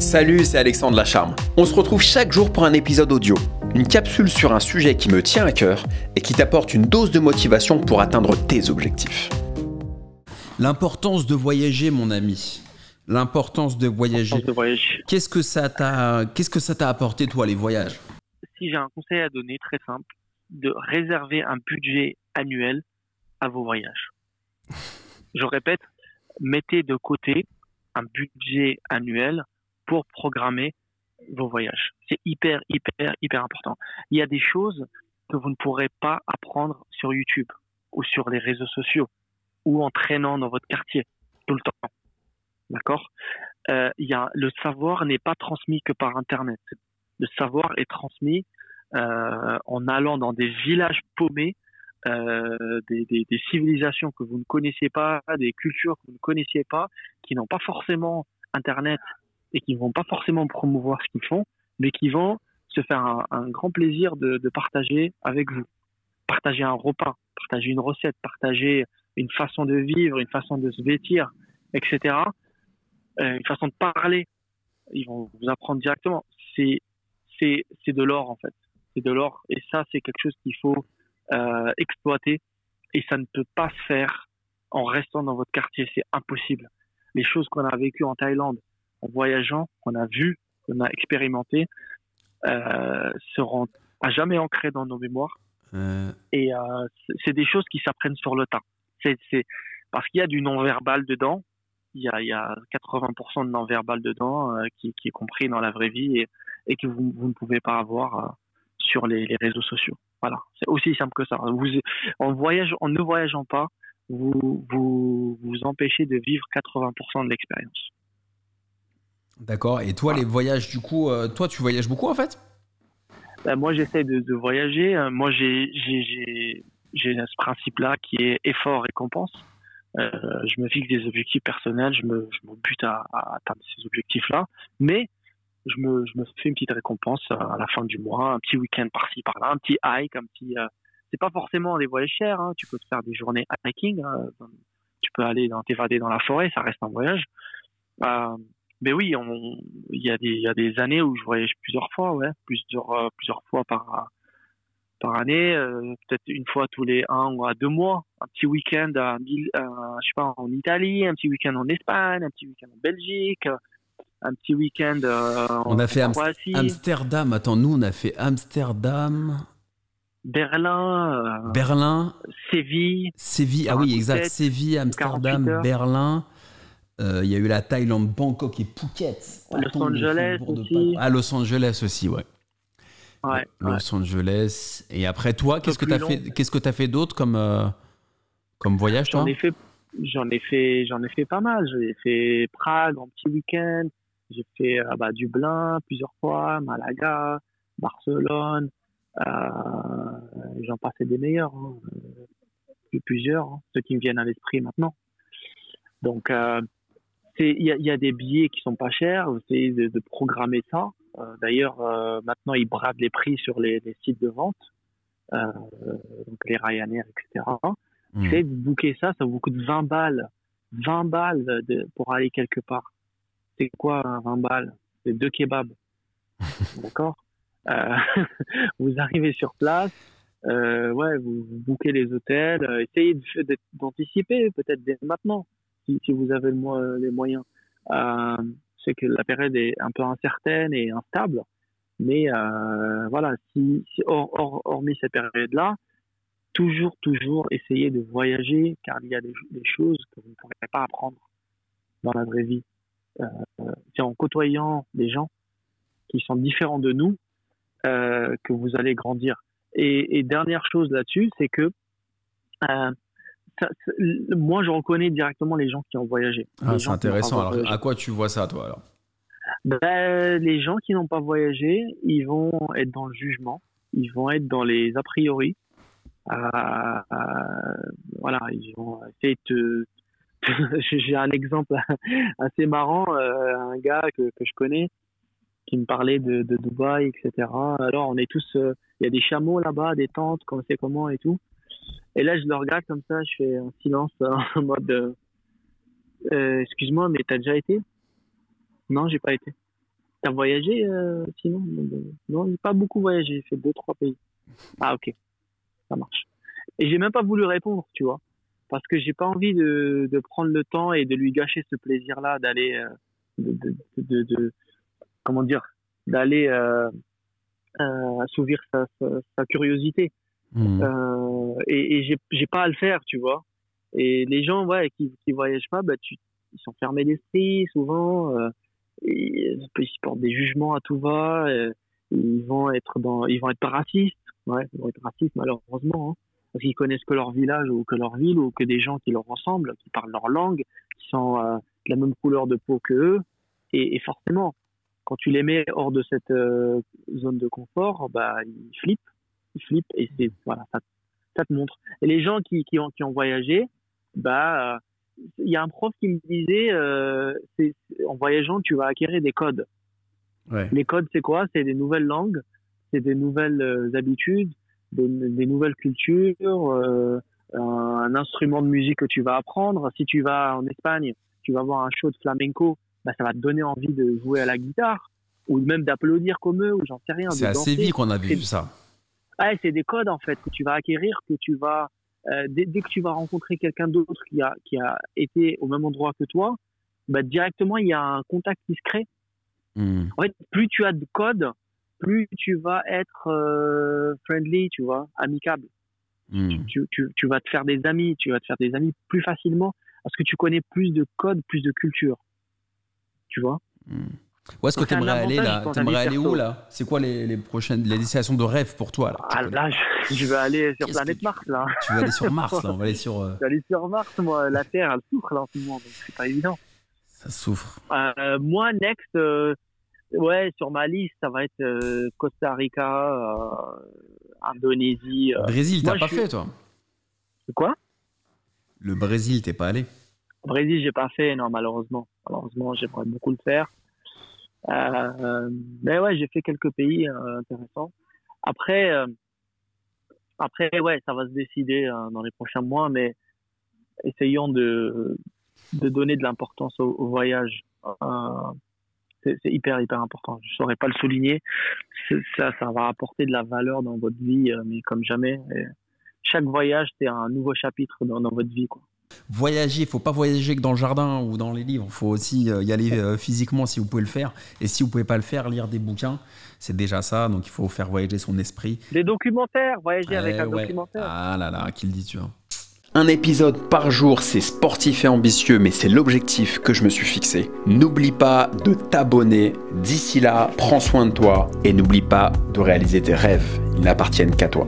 Salut, c'est Alexandre Lacharme. On se retrouve chaque jour pour un épisode audio, une capsule sur un sujet qui me tient à cœur et qui t'apporte une dose de motivation pour atteindre tes objectifs. L'importance de voyager, mon ami. L'importance de voyager. Qu'est-ce que ça t'a, qu'est-ce que ça t'a apporté toi les voyages? Si j'ai un conseil à donner très simple, de réserver un budget annuel à vos voyages. Je répète, mettez de côté un budget annuel pour programmer vos voyages. C'est hyper, hyper, hyper important. Il y a des choses que vous ne pourrez pas apprendre sur YouTube ou sur les réseaux sociaux ou en traînant dans votre quartier tout le temps. D'accord? Euh, y a, Le savoir n'est pas transmis que par Internet. Le savoir est transmis euh, en allant dans des villages paumés euh, des, des, des, civilisations que vous ne connaissiez pas, des cultures que vous ne connaissiez pas, qui n'ont pas forcément Internet et qui vont pas forcément promouvoir ce qu'ils font, mais qui vont se faire un, un grand plaisir de, de, partager avec vous. Partager un repas, partager une recette, partager une façon de vivre, une façon de se vêtir, etc. Euh, une façon de parler. Ils vont vous apprendre directement. C'est c'est de l'or en fait. C'est de l'or et ça c'est quelque chose qu'il faut euh, exploiter et ça ne peut pas se faire en restant dans votre quartier, c'est impossible. Les choses qu'on a vécues en Thaïlande, en voyageant, qu'on a vues, qu'on a expérimenté, euh, seront à jamais ancrées dans nos mémoires. Euh... Et euh, c'est des choses qui s'apprennent sur le tas. C'est parce qu'il y a du non-verbal dedans. Il y a, il y a 80% de non-verbal dedans euh, qui, qui, est compris dans la vraie vie et, et que vous, vous, ne pouvez pas avoir sur les, les réseaux sociaux. Voilà, c'est aussi simple que ça. Vous, en, voyage, en ne voyageant pas, vous, vous vous empêchez de vivre 80% de l'expérience. D'accord. Et toi, les voyages, du coup, euh, toi, tu voyages beaucoup en fait? Ben, Moi, j'essaie de, voyager. Moi, j'ai ce principe-là qui est effort-récompense. Euh, je me fixe des objectifs personnels, je me, je me bute à, atteindre ces objectifs-là. Mais je me, je me fais une petite récompense à la fin du mois, un petit week-end par-ci par-là, un petit hike, un petit. Euh, c'est pas forcément des voyages chers. Hein. Tu peux te faire des journées hiking. Hein. Tu peux aller t'évader dans la forêt, ça reste un voyage. Euh, mais oui, il y a des il y a des années où je voyage plusieurs fois, ouais, plusieurs euh, plusieurs fois par par année, euh, peut-être une fois tous les un ou à deux mois, un petit week-end à, je sais pas en Italie, un petit week-end en Espagne, un petit week-end en Belgique un petit week-end. Euh, on a fait Croatie. Amsterdam. Attends, nous, on a fait Amsterdam. Berlin. Euh, Berlin. Séville. Séville, ah oui, exact. Séville, Amsterdam, Berlin. Il euh, y a eu la Thaïlande, Bangkok et Phuket. Los Angeles aussi. Ah, Los Angeles aussi, ouais. Ouais, Los ouais. Angeles. Et après, toi, qu'est-ce que tu as fait Qu'est-ce que tu as fait d'autre comme, euh, comme voyage, toi J'en ai fait j'en ai fait j'en ai fait pas mal j'ai fait Prague en petit week-end j'ai fait euh, bah, Dublin plusieurs fois, Malaga, Barcelone, euh, j'en passais des meilleurs, hein, plusieurs, hein, ceux qui me viennent à l'esprit maintenant. Donc, il y a, y a, des billets qui sont pas chers, essayez de, de programmer ça. Euh, D'ailleurs, euh, maintenant, ils bradent les prix sur les, les sites de vente, euh, donc les Ryanair, etc. Mmh. Essayez de booker ça, ça vous coûte 20 balles. 20 balles de, pour aller quelque part c'est quoi 20 balles? C'est deux kebabs. D'accord? Vous arrivez sur place, ouais, vous, vous bouquez les hôtels, essayez d'anticiper peut-être dès maintenant, si, vous avez le, les moyens. Euh, c'est que la période est un peu incertaine et instable, mais euh, voilà, hormis cette période-là, toujours, toujours essayer de voyager, car il y a des, choses que vous ne pourrez pas apprendre dans la vraie vie euh, c'est en côtoyant des gens qui sont différents de nous euh, que vous allez grandir. Et, dernière chose là-dessus, c'est que euh, ça, moi, je reconnais directement les gens qui ont voyagé. Ah, c'est intéressant. Alors, voyagé. à quoi tu vois ça, toi alors ben, Les gens qui n'ont pas voyagé, ils vont être dans le jugement, ils vont être dans les a priori. Euh, euh, voilà, ils vont essayer de te, j'ai un exemple assez marrant, euh, un gars que, que je connais qui me parlait de, de Dubaï, etc. Alors on est tous, il y a des chameaux là-bas, des tentes, qu'on sait comment et tout. Et là je le regarde comme ça, je fais un silence en mode, euh, excuse-moi, mais t'as déjà été? Non, j'ai pas été. T'as voyagé sinon Non, j'ai pas beaucoup voyagé. J'ai fait deux, trois pays. Ah, ok. Ça marche. Et j'ai même pas voulu répondre, tu vois. Parce que j'ai pas envie de, prendre le temps et de lui gâcher ce plaisir-là d'aller, comment dire, d'aller euh, euh, assouvir sa, curiosité. Mmh. Euh, et et j'ai pas à le faire, tu vois. Et les gens, ouais, qui, qui voyagent pas, bah, ils sont fermés d'esprit souvent. Euh, et, ils portent des jugements à tout va. ils vont être dans, ils vont être pas racistes. Ouais, ils vont être racistes malheureusement. Hein, parce qu'ils connaissent que leur village ou que leur ville ou que des gens qui leur ressemblent, qui parlent leur langue, qui sont euh, de la même couleur de peau que eux. Et, forcément, quand tu les mets hors de cette euh, zone de confort, bah ils flippent, ils flippent et c'est voilà ça, ça, te montre. Et les gens qui, qui ont qui ont voyagé, bah il y a un prof qui me disait euh, c'est, en voyageant tu vas acquérir des codes. Ouais. Les codes c'est quoi? C'est des nouvelles langues, c'est des nouvelles euh, habitudes, des, des, nouvelles cultures, euh, un instrument de musique que tu vas apprendre. Si tu vas en Espagne, tu vas voir un show de flamenco bah, ça va te donner envie de jouer à la guitare ou même d'applaudir comme eux ou j'en sais rien. C'est assez vite qu'on a vu ça. Ouais, c'est des codes en fait que tu vas acquérir, que tu vas euh, dès, que tu vas rencontrer quelqu'un d'autre qui a qui a été au même endroit que toi, bah, directement il y a un contact qui se crée. Hmm. En fait, plus tu as de codes, plus tu vas être euh, friendly, tu vois, amicable. Hmm. Tu, tu, tu, vas te faire des amis, tu vas te faire des amis plus facilement parce que tu connais plus de codes, plus de culture tu vois? Hmm. Où est-ce que tu aimerais aller là T'aimerais aller où là C'est quoi les, les, prochaines les destinations de rêve pour toi là Ah là, je, vais aller sur planète Mars là. Tu vas aller sur Mars là On va aller sur. Euh, je vais aller sur Mars, moi. La Terre, elle souffre là en ce moment, donc c'est pas évident. Ça souffre. Euh, moi, next, euh, ouais, sur ma liste, ça va être Costa Rica, Indonésie. Brésil, t'as pas fait toi Quoi Le Brésil, t'es pas allé Brésil, j'ai pas fait, non, malheureusement. Malheureusement, j'aimerais beaucoup le faire. Euh, mais ouais, j'ai fait quelques pays euh, intéressants. Après, euh, après, ouais, ça va se décider euh, dans les prochains mois, mais essayons de, de donner de l'importance au, au, voyage. c'est hyper, hyper important. Je saurais pas le souligner. Ça, ça va apporter de la valeur dans votre vie, mais comme jamais. Chaque voyage, c'est un nouveau chapitre dans, dans votre vie, quoi voyager, il faut pas voyager que dans le jardin ou dans les livres, il faut aussi euh, y aller euh, physiquement si vous pouvez le faire. Et si vous pouvez pas le faire, lire des bouquins, c'est déjà ça. Donc il faut faire voyager son esprit. Des documentaires, voyager avec un documentaire. Ah là là, qui le dit tu vois. Un épisode par jour, c'est sportif et ambitieux, mais c'est l'objectif que je me suis fixé. N'oublie pas de t'abonner. D'ici là, prends soin de toi et n'oublie pas de réaliser tes rêves. Ils n'appartiennent qu'à toi.